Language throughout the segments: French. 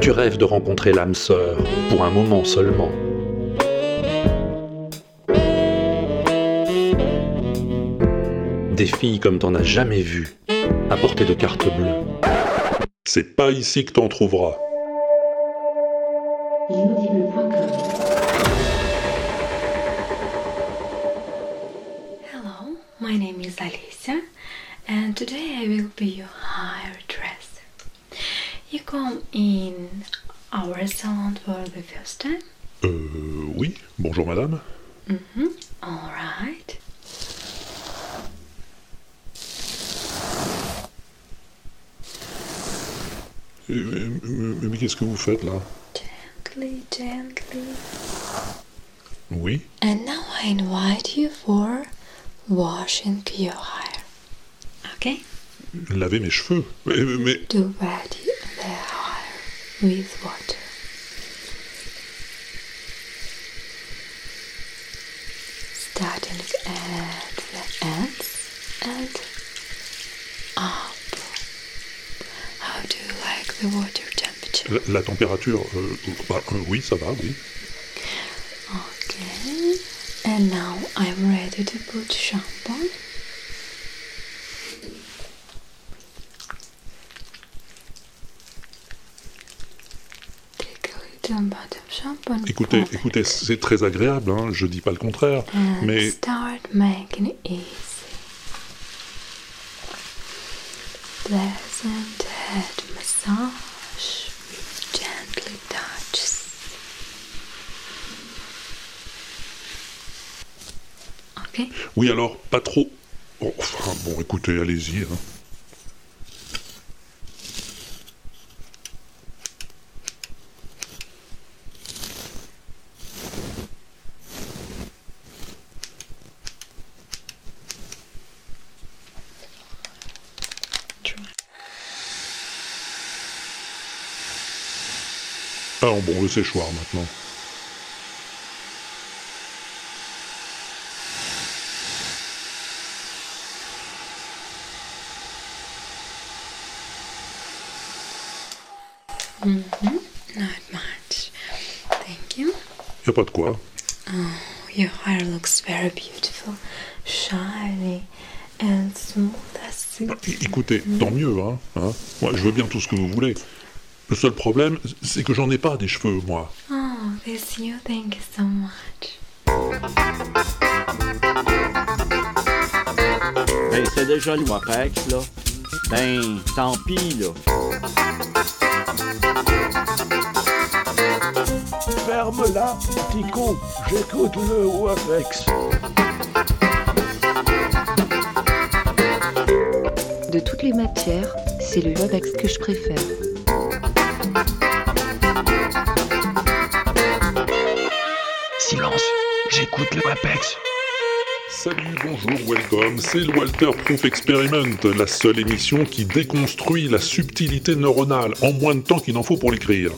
Tu rêves de rencontrer l'âme sœur, pour un moment seulement. Des filles comme t'en as jamais vu, à portée de carte bleue. C'est pas ici que t'en trouveras. Mais qu'est-ce que vous faites là Gently, gently. Oui. And now I invite you for washing your hair. Okay? Laver mes cheveux. Mais, mais- To wet the hair with water. La, température, euh, bah, euh, oui, ça va, oui. Okay. And now I'm ready to put shampoo. Écoutez, écoutez, c'est très agréable, hein, je dis pas le contraire, and mais start making it easy. Pleasant head massage with gently touches. Okay. oui alors pas trop. Oh, enfin bon, écoutez, allez-y. hein. Alors bon, le séchoir maintenant. Not much. Thank you. Y a pas de quoi. Your hair looks very beautiful, shiny, and smooth as silk. É- Écoutez, tant mieux, hein, hein. Moi, je veux bien tout ce que vous voulez. Le seul problème, c'est que j'en ai pas des cheveux, moi. Oh, this you. Thank you so much. Ben, c'est déjà le WAPEX, là. Ben, tant pis, là. Ferme-la, petit con. J'écoute le WAPEX. De toutes les matières, c'est le Webex que je préfère. Silence, j'écoute le WAPEX. Salut, bonjour, welcome, c'est le Walter Proof Experiment, la seule émission qui déconstruit la subtilité neuronale en moins de temps qu'il en faut pour l'écrire.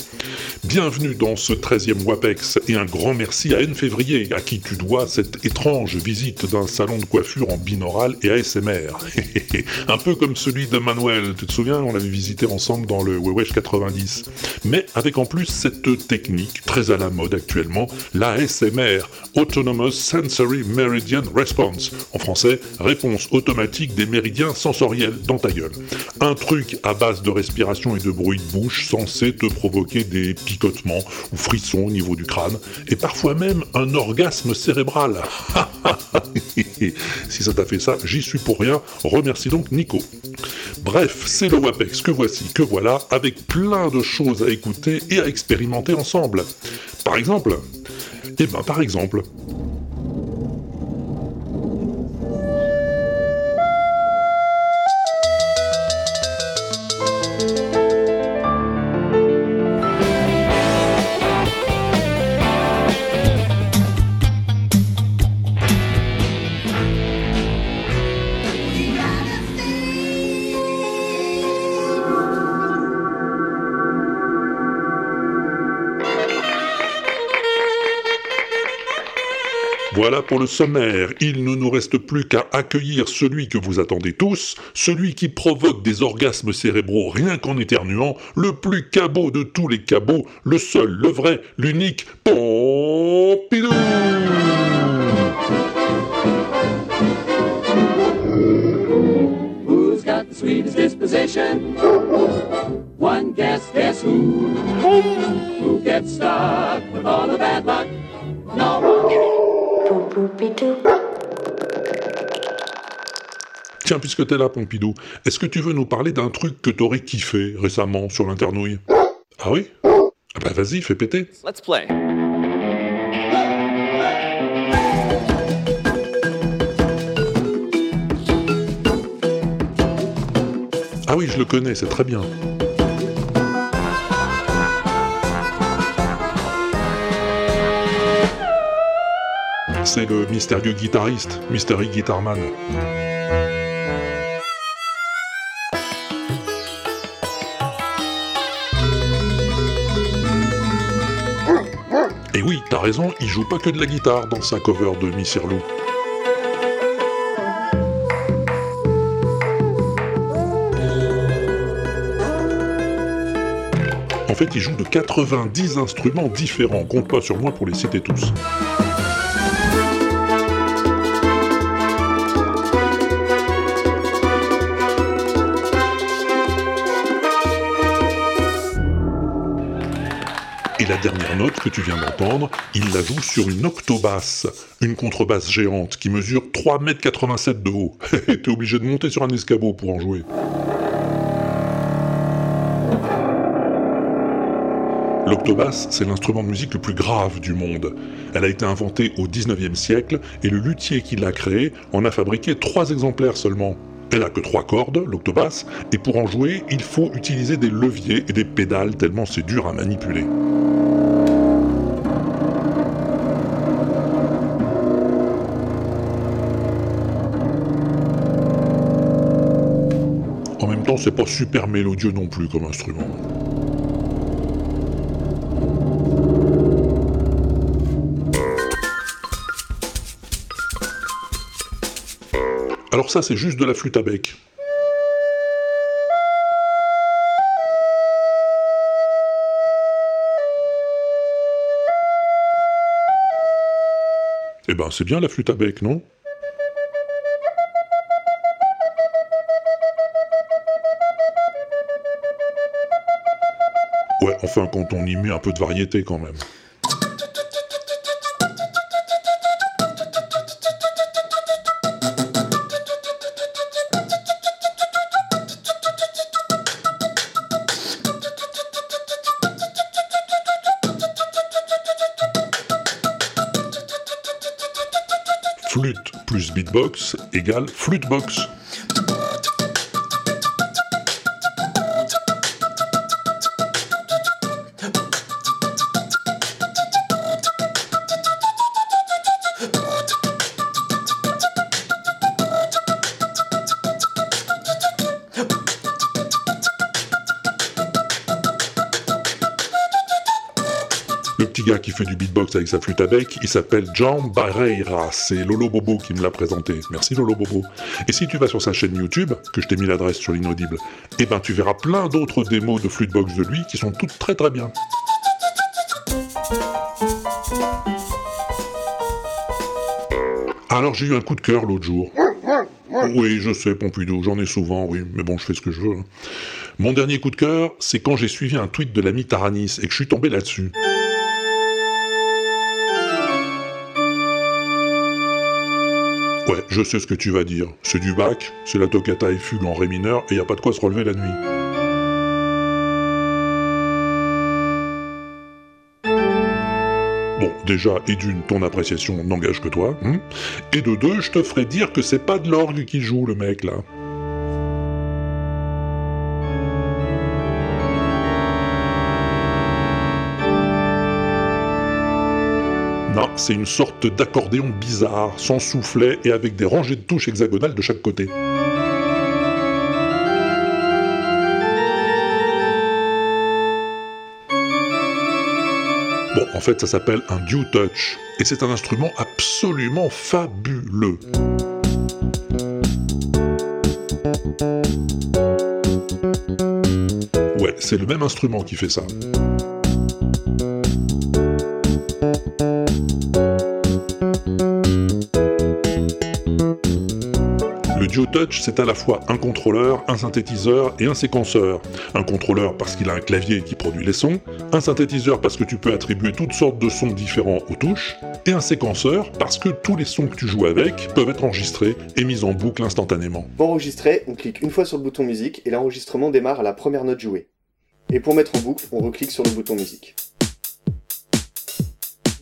Bienvenue dans ce 13e WAPEX et un grand merci à N Février, à qui tu dois cette étrange visite d'un salon de coiffure en binaural et ASMR. un peu comme celui de Manuel, tu te souviens, on l'avait visité ensemble dans le Wewesh 90. Mais avec en plus cette technique très à la mode actuellement, l'ASMR, Autonomous Sensory Meridian Response. En français, réponse automatique des méridiens sensoriels dans ta gueule. Un truc à base de respiration et de bruit de bouche censé te provoquer des picotements ou frissons au niveau du crâne, et parfois même un orgasme cérébral. si ça t'a fait ça, j'y suis pour rien. Remercie donc Nico. Bref, c'est le WAPEX que voici, que voilà, avec plein de choses à écouter et à expérimenter ensemble. Par exemple, eh ben par exemple, Voilà pour le sommaire. Il ne nous reste plus qu'à accueillir celui que vous attendez tous, celui qui provoque des orgasmes cérébraux rien qu'en éternuant, le plus cabot de tous les cabots, le seul, le vrai, l'unique Pompidou Who's got the sweetest disposition? One guess, guess who? Who gets stuck with all the bad luck? No one. Tiens, puisque t'es là, Pompidou, est-ce que tu veux nous parler d'un truc que t'aurais kiffé récemment sur l'internouille? Ah oui? Ah bah vas-y, fais péter. Let's play. Ah oui, je le connais, c'est très bien. C'est le mystérieux guitariste, Mystery Guitarman. Et oui, t'as raison, il joue pas que de la guitare dans sa cover de Miss Irlou. En fait, il joue de 90 instruments différents. Compte pas sur moi pour les citer tous. Dernière note que tu viens d'entendre, il la joue sur une octobasse, une contrebasse géante qui mesure 3,87 m de haut. T'es obligé de monter sur un escabeau pour en jouer. L'octobasse, c'est l'instrument de musique le plus grave du monde. Elle a été inventée au 19e siècle et le luthier qui l'a créée en a fabriqué trois exemplaires seulement. Elle a que trois cordes, l'octobasse, et pour en jouer, il faut utiliser des leviers et des pédales tellement c'est dur à manipuler. C'est pas super mélodieux non plus comme instrument. Alors ça, c'est juste de la flûte à bec. Eh ben, c'est bien la flûte à bec, non? Enfin, quand on y met un peu de variété quand même. Flûte plus beatbox égale flûtebox. Sa flûte à bec, il s'appelle Jean Barreira. C'est Lolo Bobo qui me l'a présenté. Merci Lolo Bobo. Et si tu vas sur sa chaîne YouTube, que je t'ai mis l'adresse sur l'inaudible, eh ben tu verras plein d'autres démos de flûtebox de lui qui sont toutes très très bien. Alors j'ai eu un coup de cœur l'autre jour. Oui, je sais, Pompidou, j'en ai souvent, oui, mais bon, je fais ce que je veux. hein. Mon dernier coup de cœur, c'est quand j'ai suivi un tweet de l'ami Taranis et que je suis tombé là-dessus. Je sais ce que tu vas dire. C'est du bac, c'est la toccata et fugue en ré mineur, et y a pas de quoi se relever la nuit. Bon, déjà, et d'une, ton appréciation n'engage que toi, hein et de deux, je te ferai dire que c'est pas de l'orgue qui joue, le mec, là. C'est une sorte d'accordéon bizarre, sans soufflet et avec des rangées de touches hexagonales de chaque côté. Bon, En fait, ça s'appelle un Dew Touch. Et c'est un instrument absolument fabuleux. Ouais, c'est le même instrument qui fait ça. Le Duo Touch, c'est à la fois un contrôleur, un synthétiseur et un séquenceur. Un contrôleur parce qu'il a un clavier qui produit les sons, un synthétiseur parce que tu peux attribuer toutes sortes de sons différents aux touches, et un séquenceur parce que tous les sons que tu joues avec peuvent être enregistrés et mis en boucle instantanément. Pour enregistrer, on clique une fois sur le bouton musique et l'enregistrement démarre à la première note jouée. Et pour mettre en boucle, on reclique sur le bouton musique.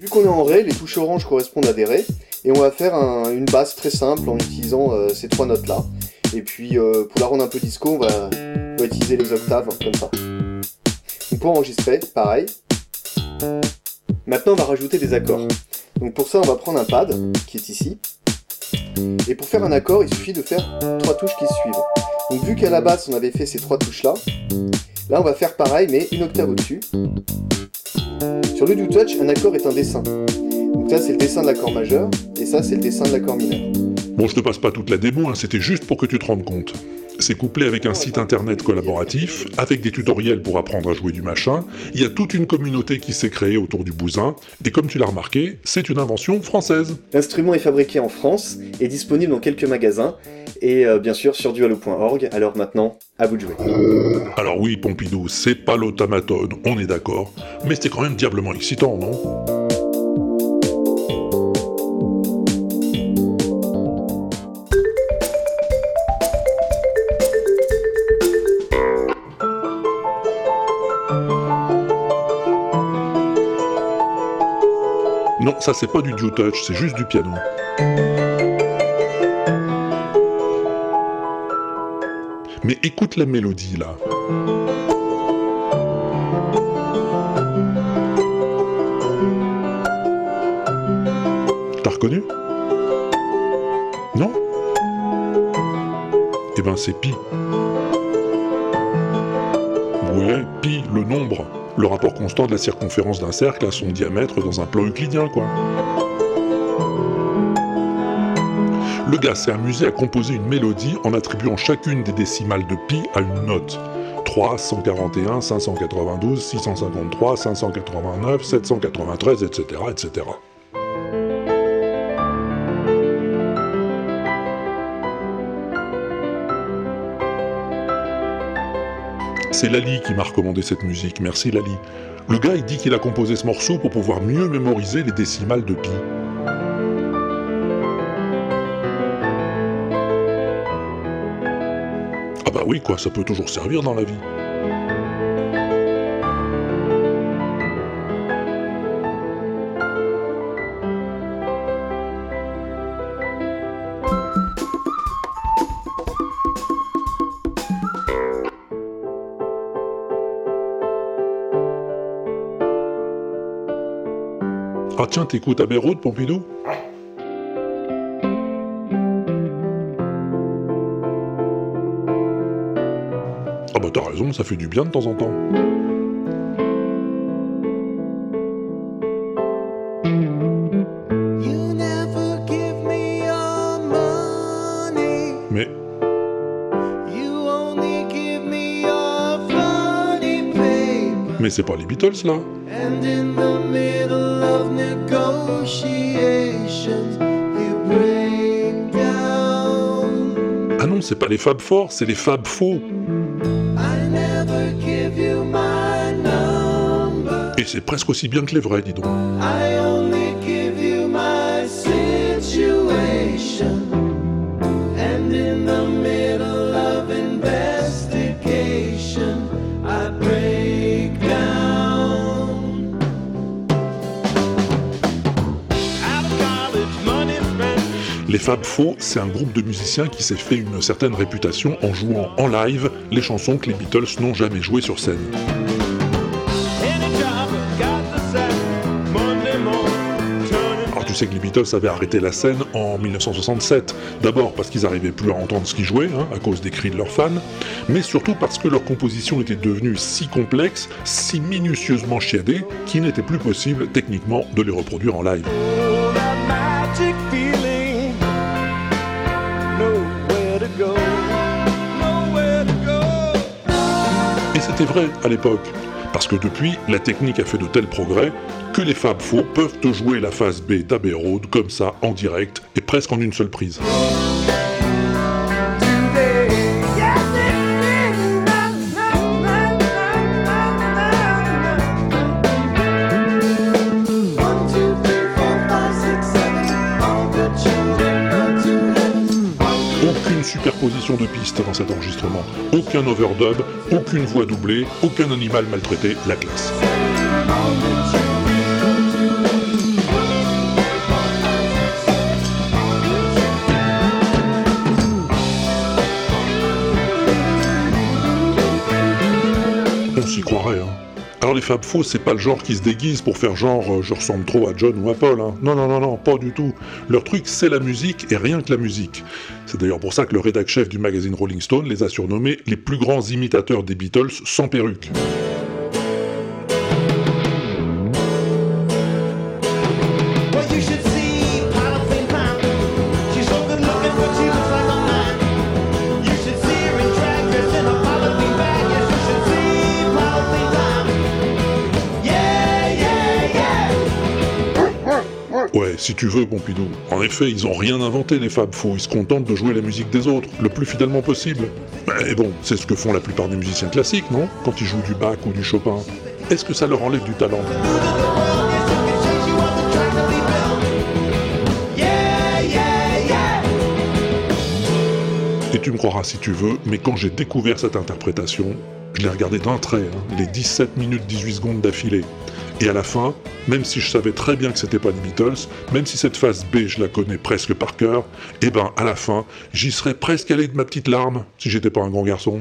Vu qu'on est en Ré, les touches orange correspondent à des Ré, et on va faire un- une basse très simple en utilisant euh, ces trois notes-là. Et puis euh, pour la rendre un peu disco, on va, on va utiliser les octaves comme ça. Donc pour enregistrer, pareil. Maintenant on va rajouter des accords. Donc pour ça on va prendre un pad qui est ici. Et pour faire un accord, il suffit de faire trois touches qui suivent. Donc vu qu'à la basse on avait fait ces trois touches là, là on va faire pareil mais une octave au-dessus. Sur le do touch, un accord est un dessin. Donc là c'est le dessin de l'accord majeur et ça c'est le dessin de l'accord mineur. Bon, je te passe pas toute la démo, hein, c'était juste pour que tu te rendes compte. C'est couplé avec un site internet collaboratif, avec des tutoriels pour apprendre à jouer du machin. Il y a toute une communauté qui s'est créée autour du bousin, et comme tu l'as remarqué, c'est une invention française. L'instrument est fabriqué en France, est disponible dans quelques magasins et euh, bien sûr sur dualo.org. Alors maintenant, à vous de jouer. Alors oui, Pompidou, c'est pas l'automaton, on est d'accord, mais c'était quand même diablement excitant, non? Ça c'est pas du duo touch, c'est juste du piano. Mais écoute la mélodie là. T'as reconnu? Non? Eh ben c'est pi. Ouais, pi, le nombre. Le rapport constant de la circonférence d'un cercle à son diamètre dans un plan euclidien, quoi. Le gars s'est amusé à composer une mélodie en attribuant chacune des décimales de pi à une note. 3, 141, 592, 653, 589, 793, etc., etc. C'est Lali qui m'a recommandé cette musique, merci Lali. Le gars il dit qu'il a composé ce morceau pour pouvoir mieux mémoriser les décimales de pi. Ah bah oui quoi, ça peut toujours servir dans la vie. Tiens, t'écoutes Abbey Road, Pompidou Ah bah t'as raison, ça fait du bien de temps en temps. Mais mais c'est pas les Beatles là. C'est pas les Fab Four, c'est les Fab Faux. Et c'est presque aussi bien que les vrais, dis donc. I only Fab Faux, c'est un groupe de musiciens qui s'est fait une certaine réputation en jouant en live les chansons que les Beatles n'ont jamais jouées sur scène. Alors tu sais que les Beatles avaient arrêté la scène en 1967. D'abord parce qu'ils n'arrivaient plus à entendre ce qu'ils jouaient, hein, à cause des cris de leurs fans, mais surtout parce que leur composition était devenue si complexe, si minutieusement chiadée, qu'il n'était plus possible techniquement de les reproduire en live. C'était vrai à l'époque, parce que depuis, la technique a fait de tels progrès que les Fab peuvent jouer la phase B d'Abbey Road comme ça, en direct, et presque en une seule prise. De pistes dans cet enregistrement, aucun overdub, aucune voix doublée, aucun animal maltraité, la classe. On s'y croirait, hein. Alors les Fab Four, c'est pas le genre qui se déguise pour faire genre euh, je ressemble trop à John ou à Paul, hein. Non, non, non, non, pas du tout. Leur truc, c'est la musique et rien que la musique. C'est d'ailleurs pour ça que le rédac chef du magazine Rolling Stone les a surnommés les plus grands imitateurs des Beatles sans perruque. Si tu veux, Pompidou. En effet, ils ont rien inventé, les Fab Four. Ils se contentent de jouer la musique des autres, le plus fidèlement possible. Mais bon, c'est ce que font la plupart des musiciens classiques, non? Quand ils jouent du Bach ou du Chopin. Est-ce que ça leur enlève du talent? Et tu me croiras si tu veux, mais quand j'ai découvert cette interprétation, je l'ai regardée d'un trait, hein, les 17 minutes 18 secondes d'affilée. Et à la fin, même si je savais très bien que c'était pas les Beatles, même si cette phase B je la connais presque par cœur, eh ben à la fin, j'y serais presque allé de ma petite larme si j'étais pas un grand garçon.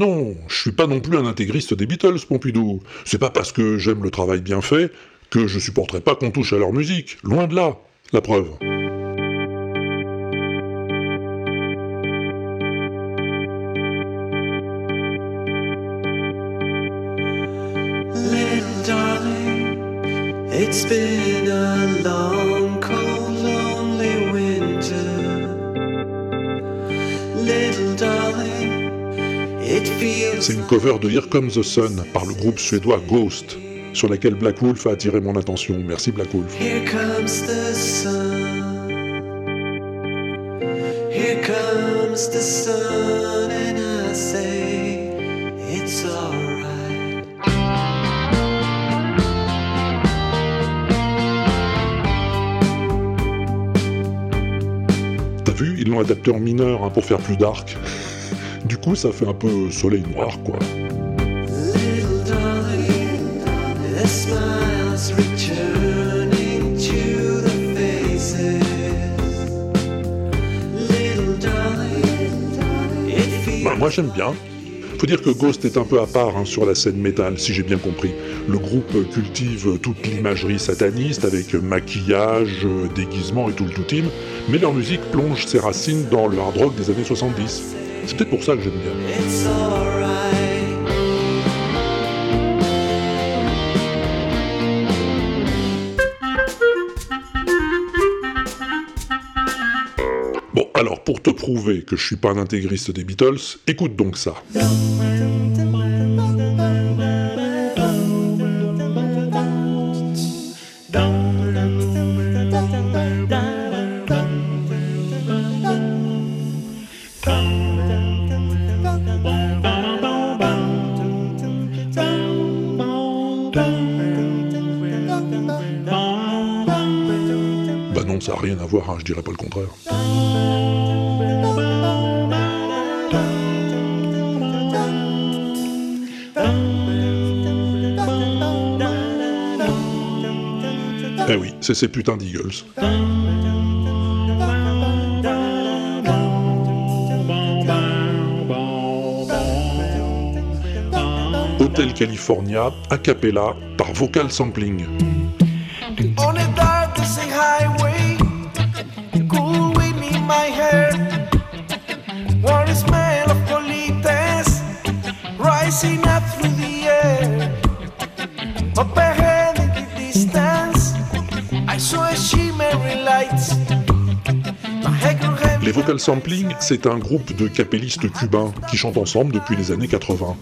Non, je suis pas non plus un intégriste des Beatles, Pompidou. C'est pas parce que j'aime le travail bien fait que je supporterai pas qu'on touche à leur musique. Loin de là, la preuve. C'est une cover de Here Comes the Sun par le groupe suédois Ghost, sur laquelle Black Wolf a attiré mon attention. Merci Black Wolf. Here comes the sun. Here comes the sun, and I say it's alright. T'as vu, ils l'ont adapté en mineur hein, pour faire plus dark. Coup, ça fait un peu soleil noir, quoi. Bah, moi j'aime bien. Faut dire que Ghost est un peu à part hein, sur la scène métal, si j'ai bien compris. Le groupe cultive toute l'imagerie sataniste avec maquillage, déguisement et tout le tout mais leur musique plonge ses racines dans le hard rock des années 70. C'est peut-être pour ça que j'aime bien. Bon, alors pour te prouver que je suis pas un intégriste des Beatles, écoute donc ça. Bah non, ça n'a rien à voir, hein, je dirais pas le contraire. Eh oui, c'est ces putains d'Eagles. Hotel California, a par vocal sampling. On a darkest highway, cool wind in my hair, warm smell of colitas rising up through the air. Up ahead in the distance, I saw a shimmering light. My head grew heavy. Les vocal sampling, c'est un groupe de capellistes cubains qui chantent ensemble depuis les années 80.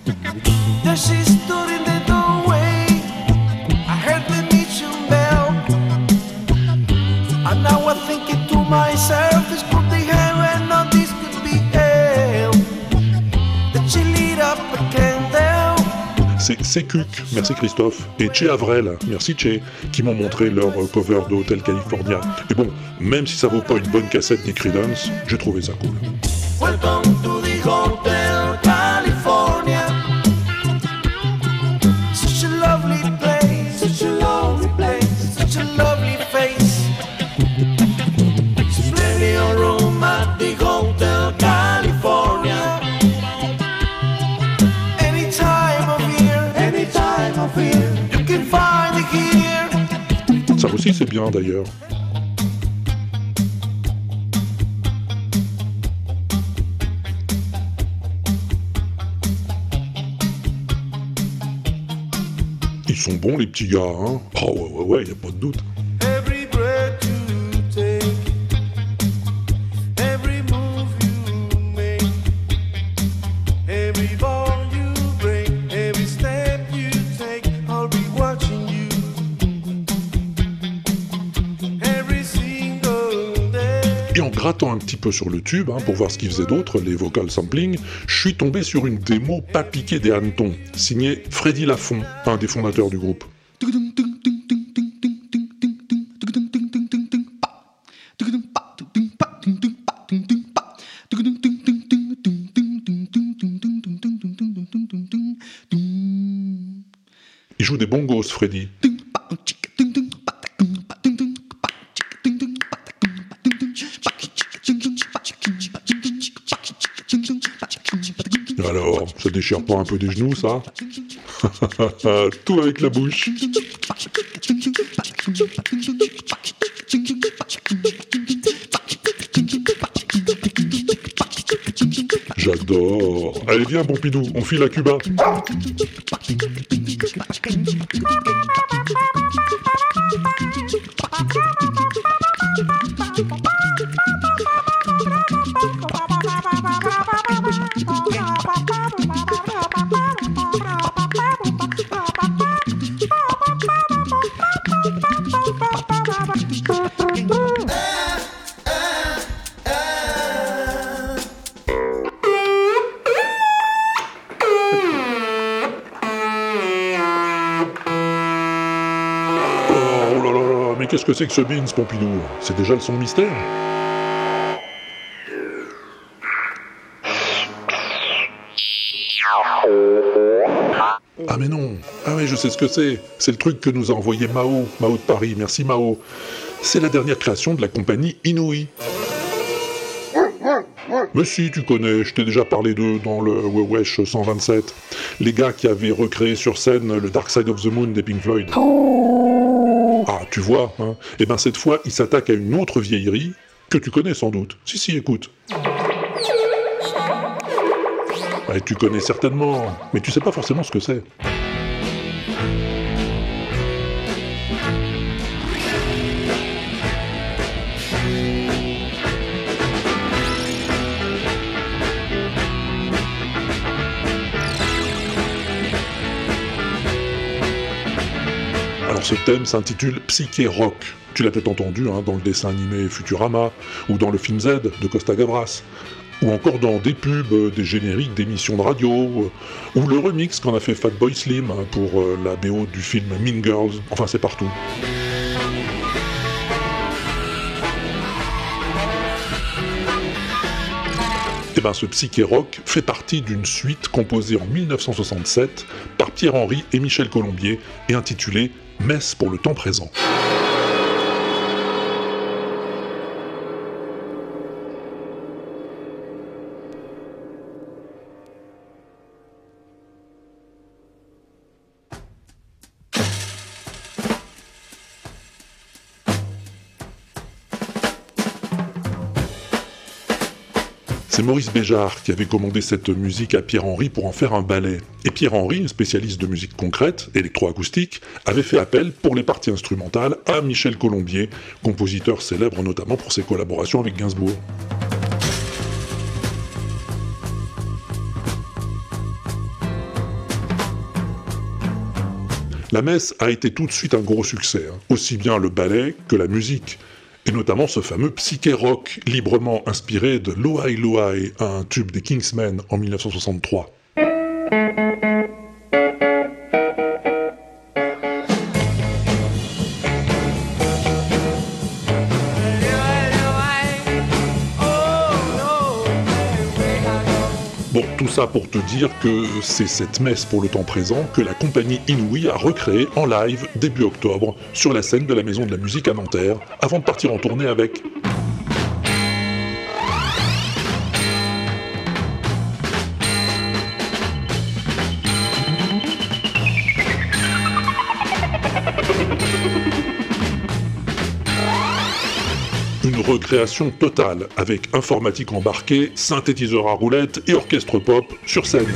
C'est Sekuk, merci Christophe, et Che Avrel, merci Che, qui m'ont montré leur euh, cover de Hotel California. Et bon, même si ça vaut pas une bonne cassette ni Creedence, j'ai trouvé ça cool. Aussi c'est bien d'ailleurs. Ils sont bons les petits gars, hein Ah ouais ouais ouais, y a pas de doute. Grattant un petit peu sur le tube, hein, pour voir ce qu'ils faisaient d'autre, les vocal sampling, je suis tombé sur une démo pas piquée des hannetons, signée Freddy Lafont, un des fondateurs du groupe. Il joue des bongos, Freddy. Ça déchire pas un peu des genoux, ça Tout avec la bouche. J'adore. Allez, viens, Pompidou, on file à Cuba. Que c'est que ce Beans, Pompidou C'est déjà le son mystère Ah mais non Ah mais je sais ce que c'est C'est le truc que nous a envoyé Mao, Mao de Paris, merci Mao. C'est la dernière création de la compagnie Inouï. Mais si, tu connais, je t'ai déjà parlé d'eux dans le Wesh 127. Les gars qui avaient recréé sur scène le Dark Side of the Moon des Pink Floyd. Ah, tu vois, hein Eh ben cette fois, ils s'attaquent à une autre vieillerie que tu connais sans doute. Si, si, écoute. Tu connais certainement, mais tu sais pas forcément ce que c'est. Thème s'intitule Psyché Rock. Tu l'as peut-être entendu hein, dans le dessin animé Futurama, ou dans le film Z de Costa Gavras, ou encore dans des pubs, euh, des génériques d'émissions de radio, euh, ou le remix qu'en a fait Fatboy Slim hein, pour euh, la BO du film Mean Girls, enfin c'est partout. Ce psyché rock fait partie d'une suite composée en 1967 par Pierre Henry et Michel Colombier et intitulée Messe pour le temps présent. Maurice Béjart qui avait commandé cette musique à Pierre-Henry pour en faire un ballet. Et Pierre-Henry, spécialiste de musique concrète, électroacoustique, avait fait appel pour les parties instrumentales à Michel Colombier, compositeur célèbre notamment pour ses collaborations avec Gainsbourg. La messe a été tout de suite un gros succès, hein. aussi bien le ballet que la musique, et notamment ce fameux psyché rock librement inspiré de Loai Loai, un tube des Kingsmen en 1963. Tout ça pour te dire que c'est cette messe pour le temps présent que la compagnie Inouï a recréée en live début octobre sur la scène de la Maison de la Musique à Nanterre, avant de partir en tournée avec. Recréation totale avec informatique embarquée, synthétiseur à roulette et orchestre pop sur scène.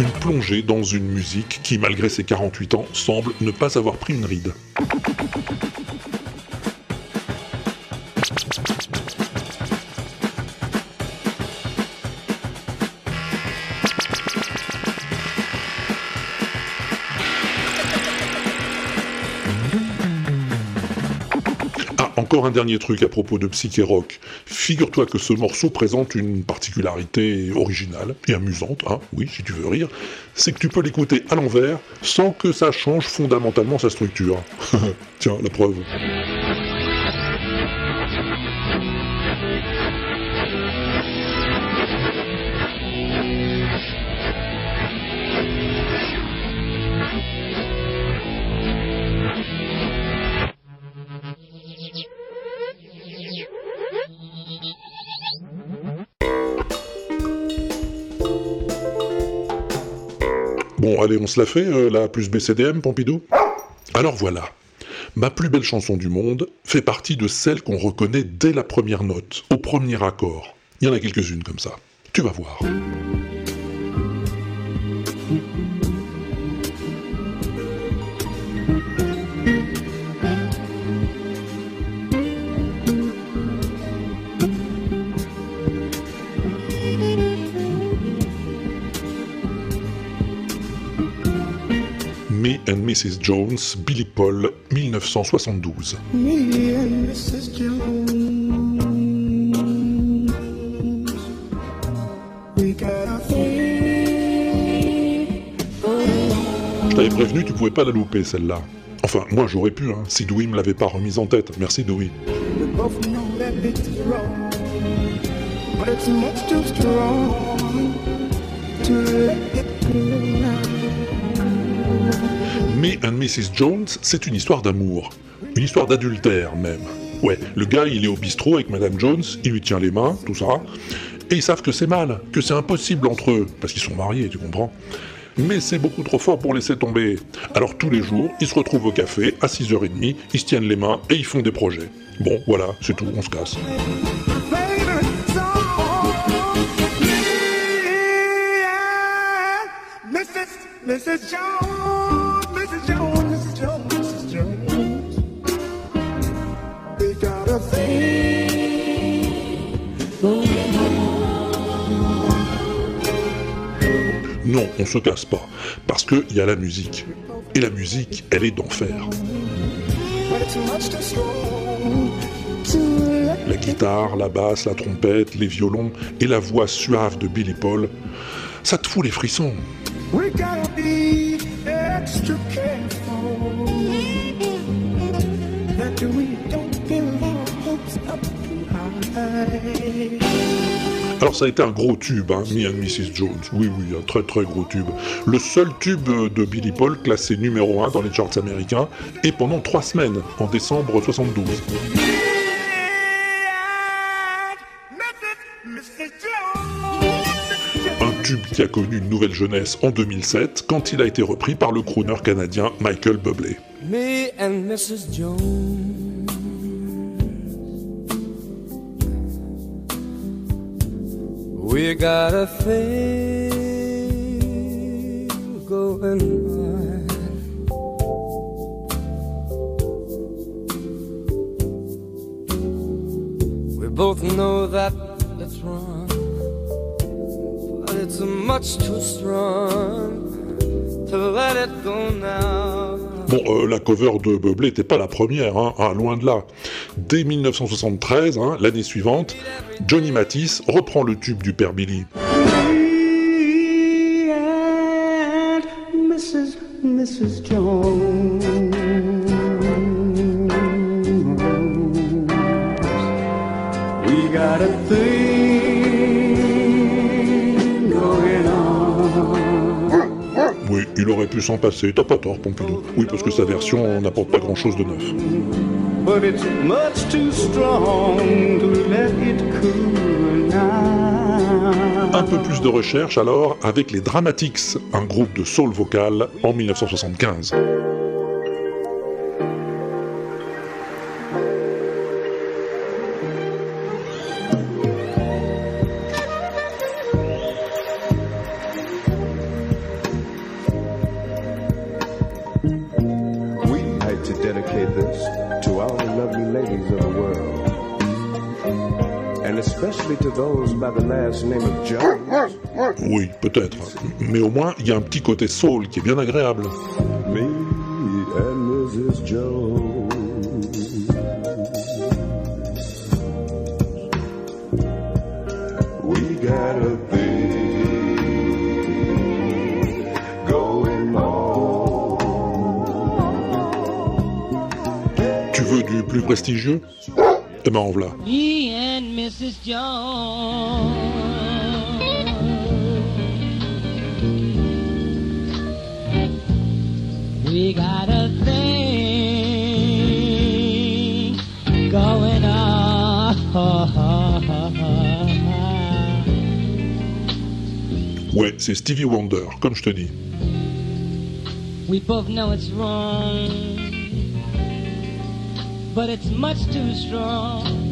Une plongée dans une musique qui, malgré ses 48 ans, semble ne pas avoir pris une ride. Encore un dernier truc à propos de Psyché Rock. Figure-toi que ce morceau présente une particularité originale et amusante, hein, oui, si tu veux rire, c'est que tu peux l'écouter à l'envers sans que ça change fondamentalement sa structure. Tiens, la preuve. On se la fait, euh, la plus BCDM, Pompidou? Alors voilà. Ma plus belle chanson du monde fait partie de celles qu'on reconnaît dès la première note, au premier accord. Il y en a quelques-unes comme ça. Tu vas voir. Mrs. Jones, Billy Paul, 1972. Me and Mrs. Jones. We got a thing. Je t'avais prévenu, tu pouvais pas la louper celle-là. Enfin, moi j'aurais pu, hein, si Dewey me l'avait pas remise en tête. Merci Dewey. Me and Mrs. Jones, c'est une histoire d'amour. Une histoire d'adultère même. Ouais, le gars il est au bistrot avec Madame Jones, il lui tient les mains, tout ça. Et ils savent que c'est mal, que c'est impossible entre eux, parce qu'ils sont mariés, tu comprends mais c'est beaucoup trop fort pour laisser tomber. Alors tous les jours, ils se retrouvent au café à 6h30, ils se tiennent les mains et ils font des projets. Bon, voilà, c'est tout, on se casse. Jones, Non, on se casse pas, parce qu'il y a la musique. Et la musique, elle est d'enfer. La guitare, la basse, la trompette, les violons et la voix suave de Billy Paul, ça te fout les frissons. Alors ça a été un gros tube, hein, Me and Mrs. Jones. Oui, oui, un très très gros tube. Le seul tube de Billy Paul classé numéro 1 dans les charts américains, et pendant trois semaines, en décembre 72. Mrs. Jones. Un tube qui a connu une nouvelle jeunesse en 2007, quand il a été repris par le crooner canadien Michael Bublé. Me and Mrs. Jones. We got a thing going on. We both know that it's wrong, but it's much too strong to let it go now. Bon, euh, la cover de Bublé n'était pas la première, hein, ah, loin de là. Dès 1973, hein, l'année suivante, Johnny Mathis reprend le tube du père Billy. and Mrs. Mrs. Jones. We got a thing going on. Oui, il aurait pu s'en passer, t'as pas tort, Pompidou. Oui, parce que sa version n'apporte pas grand-chose de neuf. Un peu plus de recherche alors avec les Dramatics, un groupe de soul vocal en 1975. Oui, peut-être. Mais au moins, il y a un petit côté soul qui est bien agréable. Me and Mrs. Jones. We got a thing going on. Tu veux du plus prestigieux? Eh ben en voilà. Me and Mrs. Jones. We got a thing going on. Ouais, c'est Stevie Wonder, comme je te dis. We both know it's wrong, but it's much too strong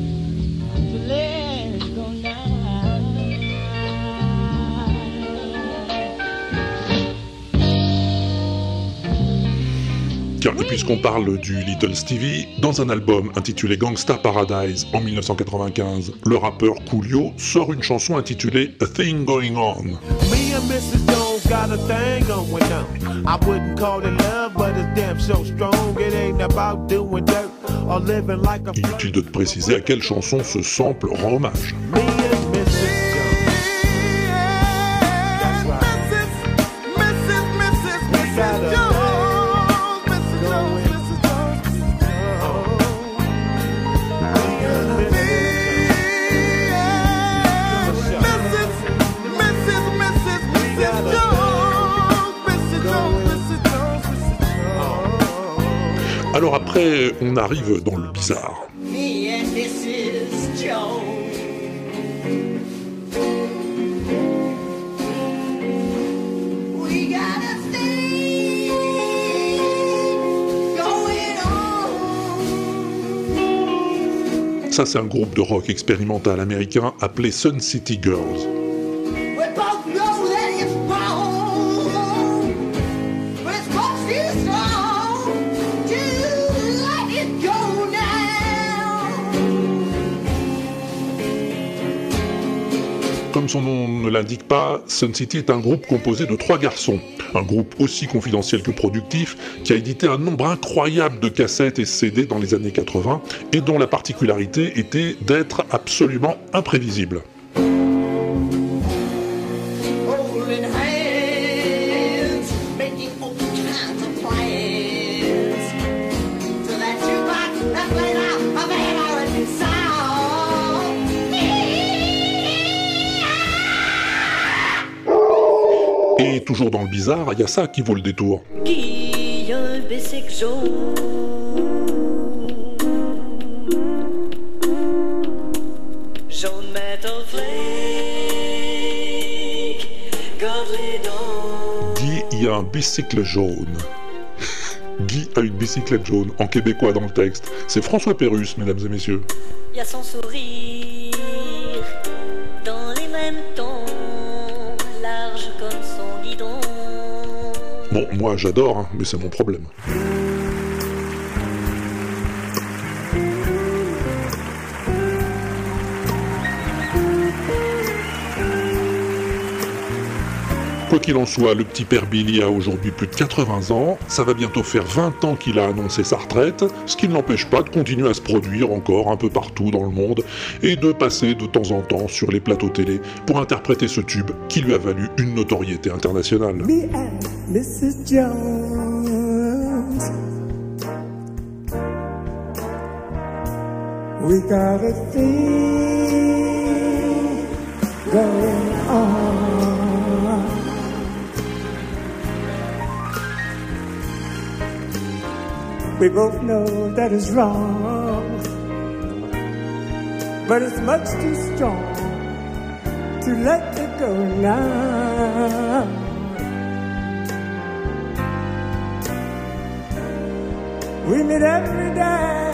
Tiens, et puisqu'on parle du Little Stevie, dans un album intitulé Gangsta Paradise en 1995, le rappeur Coolio sort une chanson intitulée A Thing Going On. Me and Mrs. Jones got a thing going on. I wouldn't call it love, but it's damn so strong. It ain't about doing dirt or living like a Inutile de te préciser à quelle chanson ce sample rend hommage. Me on arrive dans le bizarre. Ça, c'est un groupe de rock expérimental américain appelé Sun City Girls. Comme son nom ne l'indique pas, Sun City est un groupe composé de trois garçons. Un groupe aussi confidentiel que productif, qui a édité un nombre incroyable de cassettes et CD dans les années 80, et dont la particularité était d'être absolument imprévisible. Toujours dans le bizarre, il y a ça qui vaut le détour. Guy, il y a un bicycle jaune. Guy a une bicyclette jaune, en québécois dans le texte. C'est François Pérus, mesdames et messieurs. Y a son sourire Bon, moi j'adore, hein, mais c'est mon problème. Quoi qu'il en soit, le petit père Billy a aujourd'hui plus de 80 ans, ça va bientôt faire 20 ans qu'il a annoncé sa retraite, ce qui ne l'empêche pas de continuer à se produire encore un peu partout dans le monde et de passer de temps en temps sur les plateaux télé pour interpréter ce tube qui lui a valu une notoriété internationale. Me and Mrs. Jones. We got a thing going on. We both know that is wrong, but it's much too strong to let it go now. We meet every day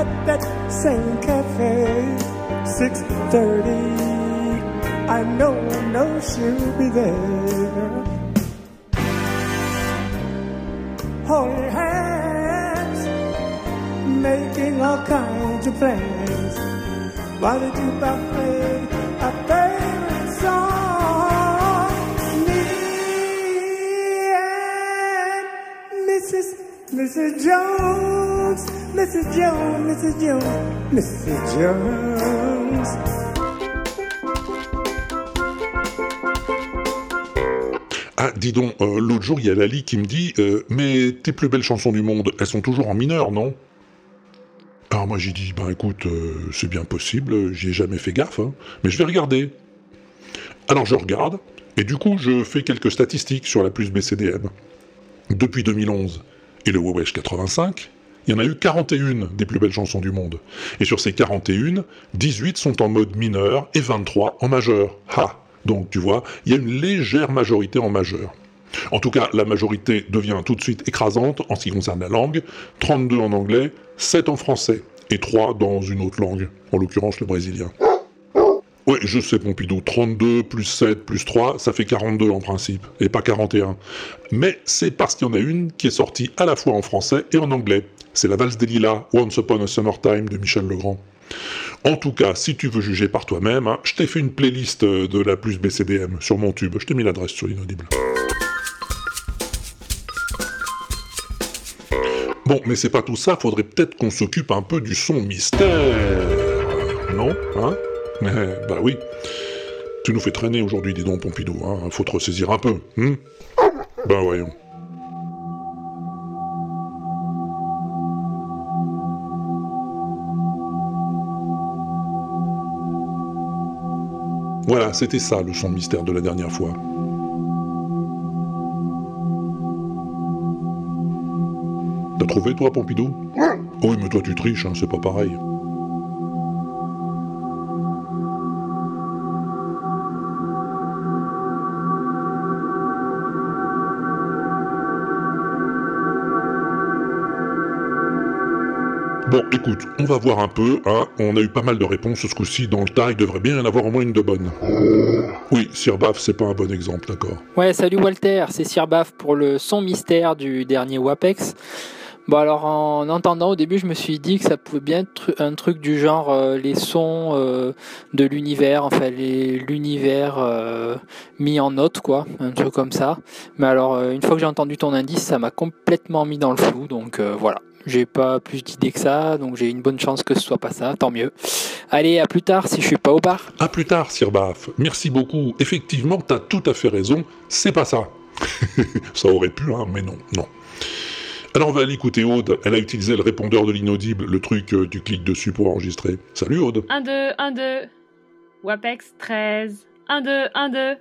at that same cafe, 6.30. I know, know she'll be there. Holding hands, making all kinds of plans. While the jukebox plays a favorite song. Me and Mrs. Mrs. Jones, Mrs. Jones, Mrs. Jones, Mrs. Jones. Ah, dis donc, euh, l'autre jour, il y a Lali qui me dit euh, Mais tes plus belles chansons du monde, elles sont toujours en mineur, non? Moi, j'ai dit Ben écoute, euh, c'est bien possible, j'y ai jamais fait gaffe, hein, mais je vais regarder. Alors je regarde, et du coup, je fais quelques statistiques sur la plus BCDM. Depuis 2011 et le Wewesh 85, il y en a eu 41 des plus belles chansons du monde. Et sur ces 41, 18 sont en mode mineur et 23 en majeur. Ha Donc tu vois, il y a une légère majorité en majeur. En tout cas, la majorité devient tout de suite écrasante en ce qui concerne la langue, 32 en anglais, 7 en français, et 3 dans une autre langue, en l'occurrence le brésilien. Oui, je sais Pompidou, 32 plus 7 plus 3, ça fait 42 en principe, et pas 41. Mais c'est parce qu'il y en a une qui est sortie à la fois en français et en anglais. C'est la valse des lilas, Once Upon a Summertime de Michel Legrand. En tout cas, si tu veux juger par toi-même, hein, je t'ai fait une playlist de la plus BCDM sur mon tube. Je t'ai mis l'adresse sur l'inaudible. Bon, mais c'est pas tout ça, faudrait peut-être qu'on s'occupe un peu du son mystère. Non Hein? Mais, Bah oui. Tu nous fais traîner aujourd'hui, dis donc, Pompidou, hein. Faut te ressaisir un peu, Ben voyons. Voilà, c'était ça le son mystère de la dernière fois. Trouvé toi, Pompidou Oui, mais toi tu triches, hein, c'est pas pareil. Bon, écoute, on va voir un peu, hein. On a eu pas mal de réponses ce coup-ci dans le tas, il devrait bien y en avoir au moins une de bonne. Oui, Sir Baf, c'est pas un bon exemple, d'accord. Ouais, salut Walter, c'est Sirbaf pour le son mystère du dernier WAPEX. Bon alors en entendant au début je me suis dit que ça pouvait bien être un truc du genre euh, les sons euh, de l'univers, enfin l'univers euh, mis en note quoi, un truc comme ça. Mais alors une fois que j'ai entendu ton indice ça m'a complètement mis dans le flou donc voilà. J'ai pas plus d'idées que ça, donc j'ai une bonne chance que ce soit pas ça, tant mieux. Allez, à plus tard si je suis pas au bar. À plus tard, Sir Baf. Merci beaucoup. Effectivement, t'as tout à fait raison, c'est pas ça. ça aurait pu, hein, mais non, non. Alors on va aller écouter Aude. Elle a utilisé le répondeur de l'inaudible, le truc, euh, tu cliques dessus pour enregistrer. Salut Aude. 1, 2, 1, 2. Wapex 13. 1, 2, 1, 2.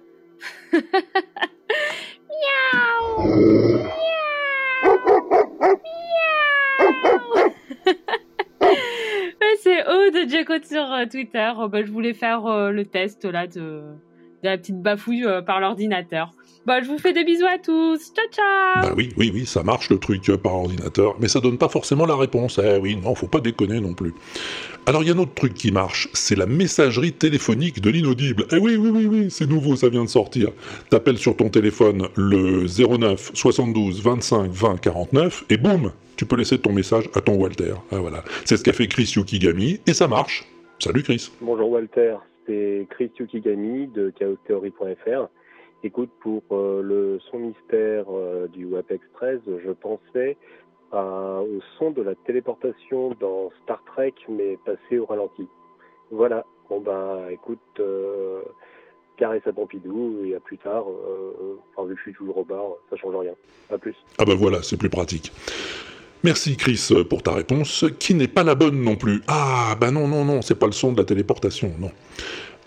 Miaou Ouais, C'est Aude Jacob sur euh, Twitter. Euh, bah, je voulais faire euh, le test là de, de la petite bafouille euh, par l'ordinateur. Bah, je vous fais des bisous à tous. Ciao, ciao Bah oui, oui, oui, ça marche le truc euh, par ordinateur, mais ça donne pas forcément la réponse. Eh oui, non, faut pas déconner non plus. Alors il y a un autre truc qui marche, c'est la messagerie téléphonique de l'inaudible. Eh oui, oui, oui, oui, c'est nouveau, ça vient de sortir. T'appelles sur ton téléphone le 09 72 25 20 49 et boum, tu peux laisser ton message à ton Walter. Ah, voilà. C'est ce qu'a fait Chris Yukigami et ça marche. Salut Chris. Bonjour Walter, c'est Chris Yukigami de chaostheory.fr. Écoute, pour euh, le son mystère euh, du WAPEX 13, je pensais au son de la téléportation dans Star Trek, mais passé au ralenti. Voilà, bon bah écoute, euh, caresse à Pompidou et à plus tard, euh, enfin vu que je suis toujours au bar, ça change rien. À plus. Ah bah voilà, c'est plus pratique. Merci Chris pour ta réponse, qui n'est pas la bonne non plus. Ah bah non, non, non, c'est pas le son de la téléportation, non.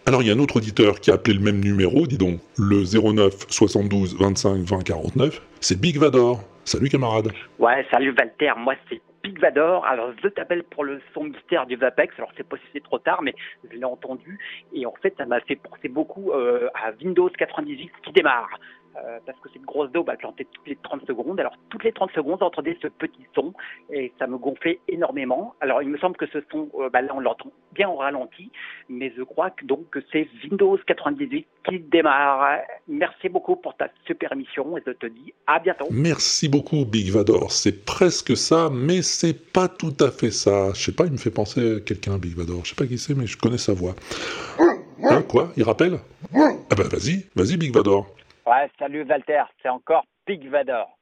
Alors il y a un autre auditeur qui a appelé le même numéro, dis donc, le 09 72 25 20 49, c'est Big Vador. Salut camarade. Ouais, salut Walter, moi c'est Big Vador. Alors je t'appelle pour le son mystère du Vapex. Alors c'est pas si c'est trop tard, mais je l'ai entendu et en fait ça m'a fait penser beaucoup euh, à Windows 98 qui démarre. Euh, parce que cette grosse daube a planté toutes les 30 secondes. Alors toutes les 30 secondes, j'entendais ce petit son et ça me gonflait énormément. Alors il me semble que ce son, euh, bah, là on l'entend bien en ralenti, mais je crois que donc que c'est Windows 98 qui démarre. Merci beaucoup pour ta super émission et je te dis à bientôt. Merci beaucoup Big Vador, c'est presque ça, mais c'est pas tout à fait ça. Je sais pas, il me fait penser à quelqu'un Big Vador, je sais pas qui c'est, mais je connais sa voix. Hein, quoi? Il rappelle? Ah bah vas-y, vas-y Big Vador. Ouais, salut Walter, c'est encore Big Vador.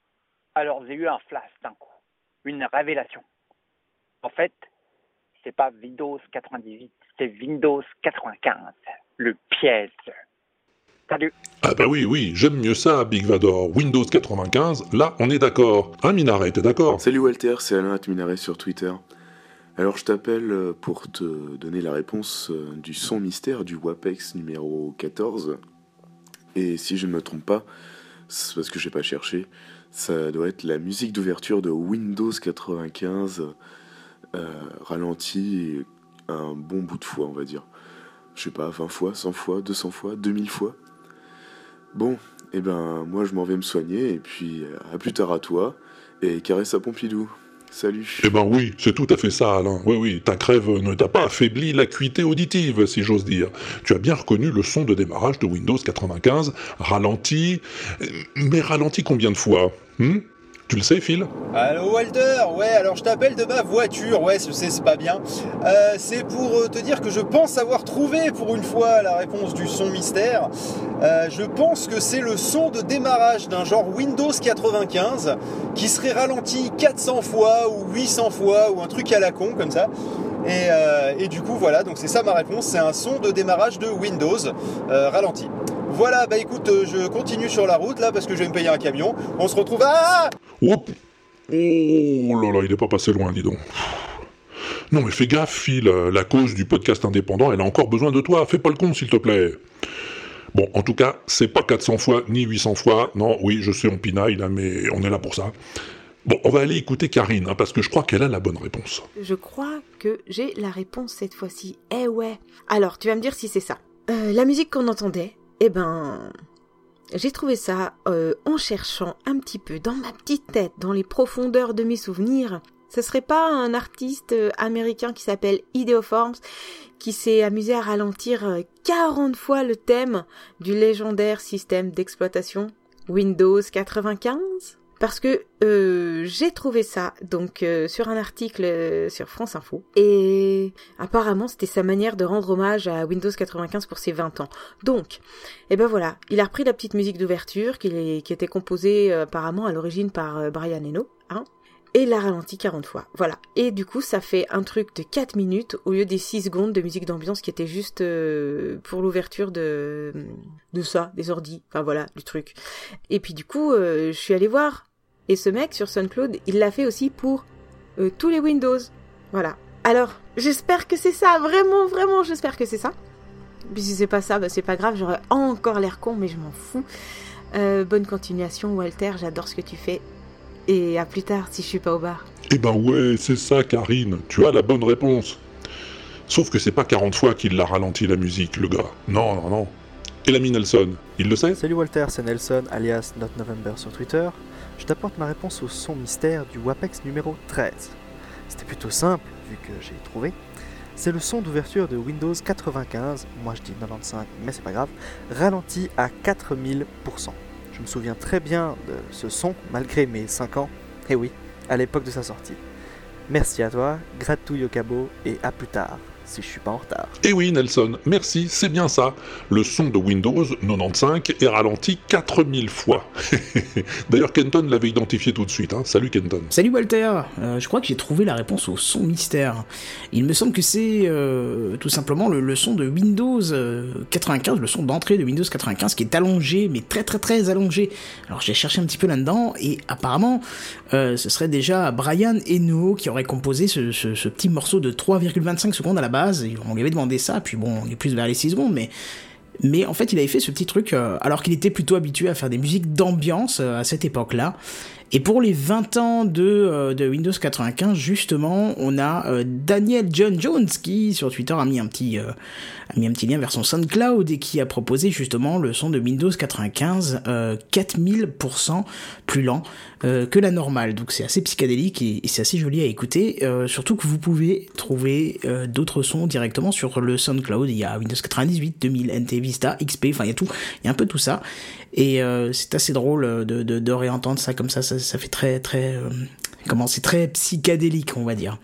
Alors j'ai eu un flash d'un coup, une révélation. En fait, c'est pas Windows 98, c'est Windows 95, le piège. Salut. Ah bah oui, oui, j'aime mieux ça, Big Vador. Windows 95, là, on est d'accord. Hein, Minaret, t'es d'accord? Salut Walter, c'est Alain Atminaret sur Twitter. Alors je t'appelle euh, pour te donner la réponse euh, du son mystère du WAPEX numéro 14. Et si je ne me trompe pas, c'est parce que j'ai pas cherché, ça doit être la musique d'ouverture de Windows 95 euh, ralenti un bon bout de fois, on va dire. Je sais pas, 20 fois, 100 fois, 200 fois, 2000 fois. Bon, et ben moi je m'en vais me soigner et puis euh, à plus tard à toi et caresse à Pompidou. Salut. Eh ben oui, c'est tout à fait ça, Alain. Oui, oui, ta crève ne t'a pas affaibli l'acuité auditive, si j'ose dire. Tu as bien reconnu le son de démarrage de Windows 95, ralenti, mais ralenti combien de fois hmm? Tu le sais, Phil? Allô Walter, ouais alors je t'appelle de ma voiture, ouais je sais c'est pas bien. Euh, c'est pour euh, te dire que je pense avoir trouvé pour une fois la réponse du son mystère. Euh, je pense que c'est le son de démarrage d'un genre Windows 95 qui serait ralenti 400 fois ou 800 fois ou un truc à la con comme ça. Et, du coup voilà, donc c'est ça ma réponse, c'est un son de démarrage de Windows ralenti. Voilà, bah écoute, euh, je continue sur la route là parce que je vais me payer un camion. On se retrouve à... Hop Oh là là, il est pas passé loin, dis donc. Non mais fais gaffe, Phil, euh, la cause du podcast indépendant, elle a encore besoin de toi, fais pas le con s'il te plaît. Bon, en tout cas, c'est pas 400 fois ni 800 fois, non, oui, je sais, on pinaille là, mais on est là pour ça. Bon, on va aller écouter Karine, hein, parce que je crois qu'elle a la bonne réponse. Je crois que j'ai la réponse cette fois-ci. Eh ouais. Alors, tu vas me dire si c'est ça. Euh, la musique qu'on entendait, eh ben, j'ai trouvé ça euh, en cherchant un petit peu dans ma petite tête, dans les profondeurs de mes souvenirs. Ce serait pas un artiste euh, américain qui s'appelle Ideoforms qui s'est amusé à ralentir euh, 40 fois le thème du légendaire système d'exploitation Windows 95 parce que euh, j'ai trouvé ça donc euh, sur un article euh, sur France Info et apparemment c'était sa manière de rendre hommage à Windows 95 pour ses 20 ans. Donc, et ben voilà, il a repris la petite musique d'ouverture qui, était composée euh, apparemment à l'origine par euh, Brian Eno, hein, et l'a ralenti 40 fois. Voilà. Et du coup, ça fait un truc de 4 minutes au lieu des 6 secondes de musique d'ambiance qui était juste euh, pour l'ouverture de de ça, des ordis, enfin voilà, du truc. Et puis du coup, euh, je suis allée voir et ce mec sur SoundCloud, il l'a fait aussi pour euh, tous les Windows. Voilà. Alors, j'espère que c'est ça, vraiment, vraiment, j'espère que c'est ça. Puis si c'est pas ça, bah, c'est pas grave, j'aurais encore l'air con, mais je m'en fous. Euh, bonne continuation, Walter, j'adore ce que tu fais. Et à plus tard, si je suis pas au bar. Eh ben ouais, c'est ça, Karine, tu as la bonne réponse. Sauf que c'est pas 40 fois qu'il l'a ralenti la musique, le gars. Non, non, non. Et l'ami Nelson, il le sait? Salut Walter, c'est Nelson, alias Not November sur Twitter. T'apporte ma réponse au son mystère du WAPEX numéro 13. C'était plutôt simple, vu que j'ai trouvé. C'est le son d'ouverture de Windows 95, moi je dis 95 mais c'est pas grave, ralenti à 4000%. Je me souviens très bien de ce son malgré mes 5 ans, et oui, à l'époque de sa sortie. Merci à toi, gratouille au cabot et à plus tard, si je suis pas en retard. Eh oui, Nelson, merci, c'est bien ça. Le son de Windows 95 est ralenti 4000 fois. D'ailleurs, Kenton l'avait identifié tout de suite. hein. Salut Kenton. Salut Walter, Euh, je crois que j'ai trouvé la réponse au son mystère. Il me semble que c'est euh, tout simplement le, le son de Windows euh, 95, le son d'entrée de Windows 95 qui est allongé, mais très très très allongé. Alors j'ai cherché un petit peu là-dedans et apparemment euh, ce serait déjà Brian Eno qui aurait composé ce, ce- ce petit morceau de 3,25 secondes à la base. On lui avait demandé ça, puis bon, on est plus vers les 6 secondes, mais mais en fait, il avait fait ce petit truc euh, alors qu'il était plutôt habitué à faire des musiques d'ambiance euh, à cette époque-là. Et pour les 20 ans de, euh, Windows 95, justement, on a euh, Daniel John Jones qui, sur Twitter, a mis un petit, euh, a mis un petit lien vers son SoundCloud et qui a proposé justement le son de Windows 95 euh, 4000% plus lent que la normale. Donc c'est assez psychédélique et, et c'est assez joli à écouter. surtout que vous pouvez trouver d'autres sons directement sur le SoundCloud. Il y a Windows 98, 2000, NT Vista, XP, enfin il y a tout, il y a un peu tout ça. Et euh, c'est assez drôle euh, de, de, de réentendre ça comme ça. Ça, fait très très euh, comment c'est très psychédélique on va dire.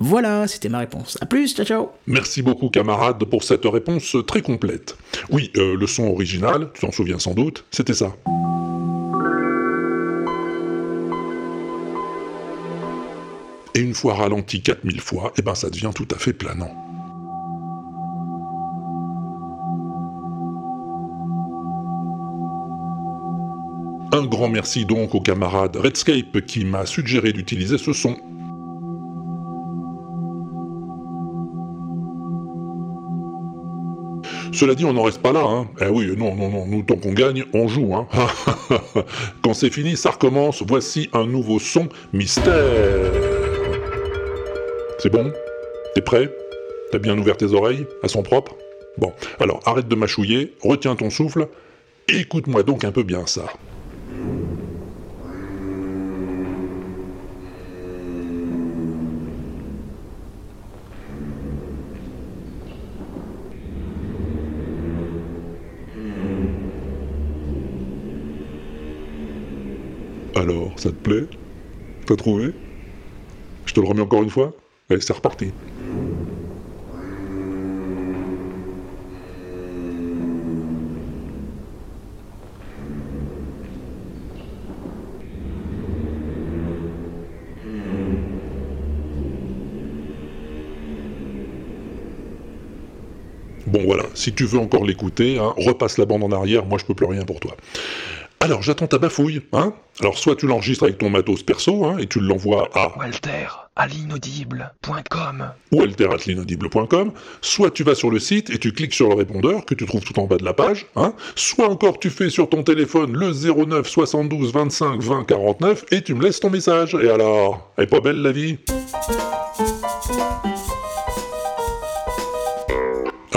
Voilà, c'était ma réponse. À plus, ciao ciao. Merci beaucoup camarade pour cette réponse très complète. Oui, le son original, tu t'en souviens sans doute, c'était ça. Et une fois ralenti 4000 fois, eh ben ça devient tout à fait planant. Un grand merci donc au camarade Redscape qui m'a suggéré d'utiliser ce son. Cela dit, on n'en reste pas là, hein. Eh oui, non, non, non, nous, tant qu'on gagne, on joue, hein. Quand c'est fini, ça recommence. Voici un nouveau son mystère. C'est bon? T'es prêt? T'as bien ouvert tes oreilles À son propre? Bon, alors arrête de mâchouiller, retiens ton souffle, écoute-moi donc un peu bien ça. Alors, ça te plaît? T'as trouvé? Je te le remets encore une fois? Allez, c'est reparti. Bon voilà, si tu veux encore l'écouter, hein, repasse la bande en arrière, moi je peux plus rien pour toi. Alors j'attends ta bafouille, hein Alors soit tu l'enregistres avec ton matos perso, hein, et tu l'envoies à Walter, à l'inaudible.com. walter.linaudible.com, soit tu vas sur le site et tu cliques sur le répondeur que tu trouves tout en bas de la page, hein, soit encore tu fais sur ton téléphone le 09 72 25 20 49 et tu me laisses ton message. Et alors, elle est pas belle la vie?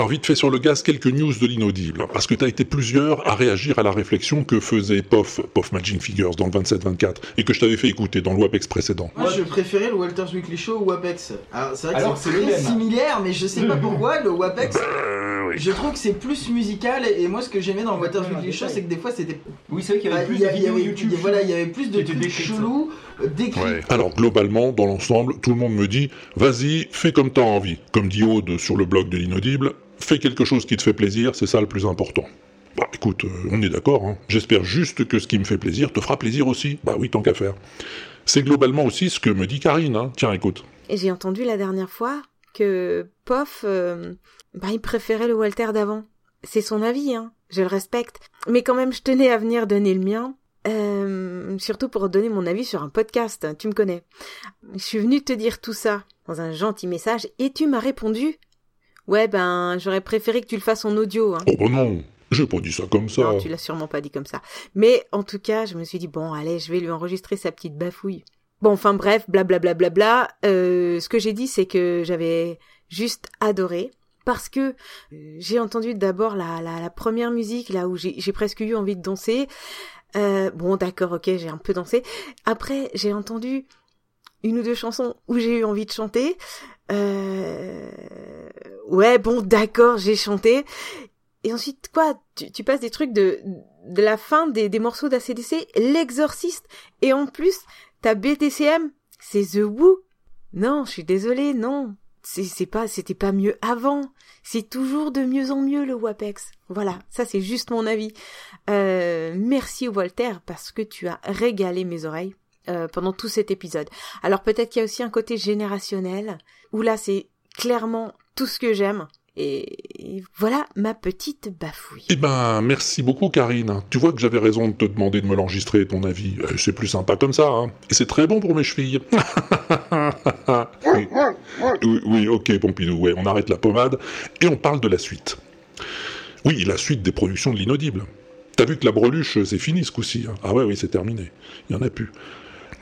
Alors vite fait sur le gaz, quelques news de l'inaudible, parce que t'as été plusieurs à réagir à la réflexion que faisait POF, POF Magic Figures dans le 27-24, et que je t'avais fait écouter dans le WAPEX précédent. Moi, je préférais le Walter's Weekly Show ou Apex. Alors, c'est vrai que c'est très similaire, mais je sais pas pourquoi, le Wapex, je trouve que c'est plus musical. Et moi, ce que j'aimais dans le Walter's Weekly Show, c'est que des fois, c'était. Oui, c'est vrai qu'il y avait Bah, plus y de y vidéos YouTube. Voilà, il y avait plus de trucs chelous, Ouais. Alors globalement, dans l'ensemble, tout le monde me dit vas-y, fais comme t'as envie. Comme dit Aude sur le blog de l'inaudible, fais quelque chose qui te fait plaisir, c'est ça le plus important. Bah écoute, euh, on est d'accord, hein. j'espère juste que ce qui me fait plaisir te fera plaisir aussi. Bah oui, tant qu'à faire. C'est globalement aussi ce que me dit Karine, hein. tiens écoute. Et j'ai entendu la dernière fois que Poff, euh, bah, il préférait le Walter d'avant. C'est son avis, hein. Je le respecte. Mais quand même, je tenais à venir donner le mien. Euh, surtout pour donner mon avis sur un podcast, tu me connais. Je suis venue te dire tout ça dans un gentil message et tu m'as répondu Ouais, ben, j'aurais préféré que tu le fasses en audio. Hein. Oh bah non, j'ai pas dit ça comme ça. Non, tu l'as sûrement pas dit comme ça. Mais en tout cas, je me suis dit bon, allez, je vais lui enregistrer sa petite bafouille. Bon, enfin bref, blablabla. Bla, bla, bla, bla. Euh, ce que j'ai dit, c'est que j'avais juste adoré parce que euh, j'ai entendu d'abord la, la, la première musique là où j'ai presque eu envie de danser. Euh, bon, d'accord, ok, j'ai un peu dansé. Après, j'ai entendu une ou deux chansons où j'ai eu envie de chanter. Euh, ouais, bon, d'accord, j'ai chanté. Et ensuite, quoi tu, passes des trucs de, de la fin des, des morceaux d'ACDC, l'exorciste. Et en plus, ta BTCM, c'est The Who. Non, je suis désolée, non. C'est, pas, c'était pas mieux avant. C'est toujours de mieux en mieux le WAPEX. Voilà, ça c'est juste mon avis. Euh, merci Walter parce que tu as régalé mes oreilles euh, pendant tout cet épisode. Alors peut-être qu'il y a aussi un côté générationnel où là c'est clairement tout ce que j'aime. Et voilà ma petite bafouille. Eh ben, merci beaucoup, Karine. Tu vois que j'avais raison de te demander de me l'enregistrer, ton avis. Euh, C'est plus sympa comme ça, hein. Et c'est très bon pour mes chevilles. oui. oui, ok, Pompidou, ouais, on arrête la pommade et on parle de la suite. Oui, la suite des productions de l'inaudible. T'as vu que la breluche, c'est fini ce coup-ci. hein. Ah ouais, oui, c'est terminé. Il y en a plus.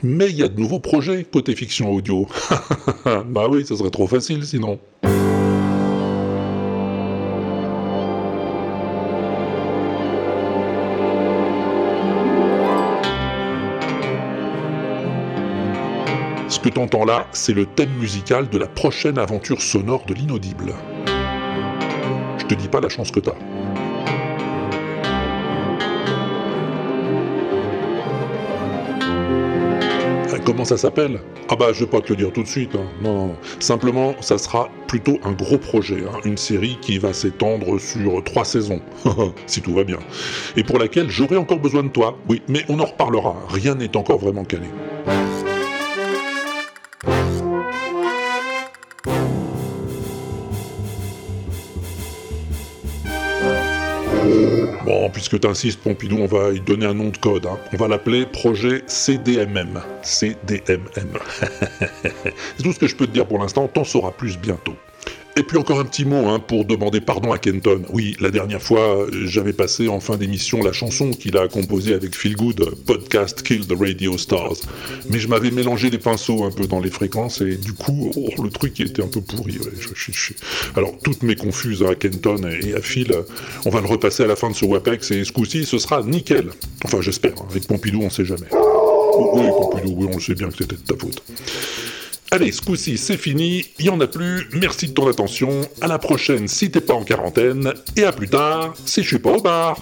Mais il y a de nouveaux projets côté fiction audio. bah oui, ça serait trop facile sinon. Que t'entends là, c'est le thème musical de la prochaine aventure sonore de l'inaudible. Je te dis pas la chance que t'as. Euh, Comment ça s'appelle? Ah bah je vais pas te le dire tout de suite. hein. Non. Simplement, ça sera plutôt un gros projet, hein. une série qui va s'étendre sur trois saisons, si tout va bien, et pour laquelle j'aurai encore besoin de toi. Oui, mais on en reparlera. Rien n'est encore vraiment calé. Bon, puisque t'insistes, Pompidou, on va y donner un nom de code. hein. On va l'appeler projet CDMM. CDMM. C'est tout ce que je peux te dire pour l'instant, t'en sauras plus bientôt. Et puis encore un petit mot hein, pour demander pardon à Kenton. Oui, la dernière fois, euh, j'avais passé en fin d'émission la chanson qu'il a composée avec Phil Good, Podcast Kill the Radio Stars. Mais je m'avais mélangé les pinceaux un peu dans les fréquences et du coup, oh, le truc était un peu pourri. Alors, toutes mes confuses à Kenton et à Phil, on va le repasser à la fin de ce WAPEX et ce coup-ci, ce sera nickel. Enfin, j'espère. hein. Avec Pompidou, on sait jamais. Oui, Pompidou, oui, on le sait bien que c'était de ta faute. Allez, ce coup-ci, c'est fini, il n'y en a plus, merci de ton attention, à la prochaine si t'es pas en quarantaine, et à plus tard si je suis pas au bar.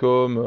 L'inaudible.com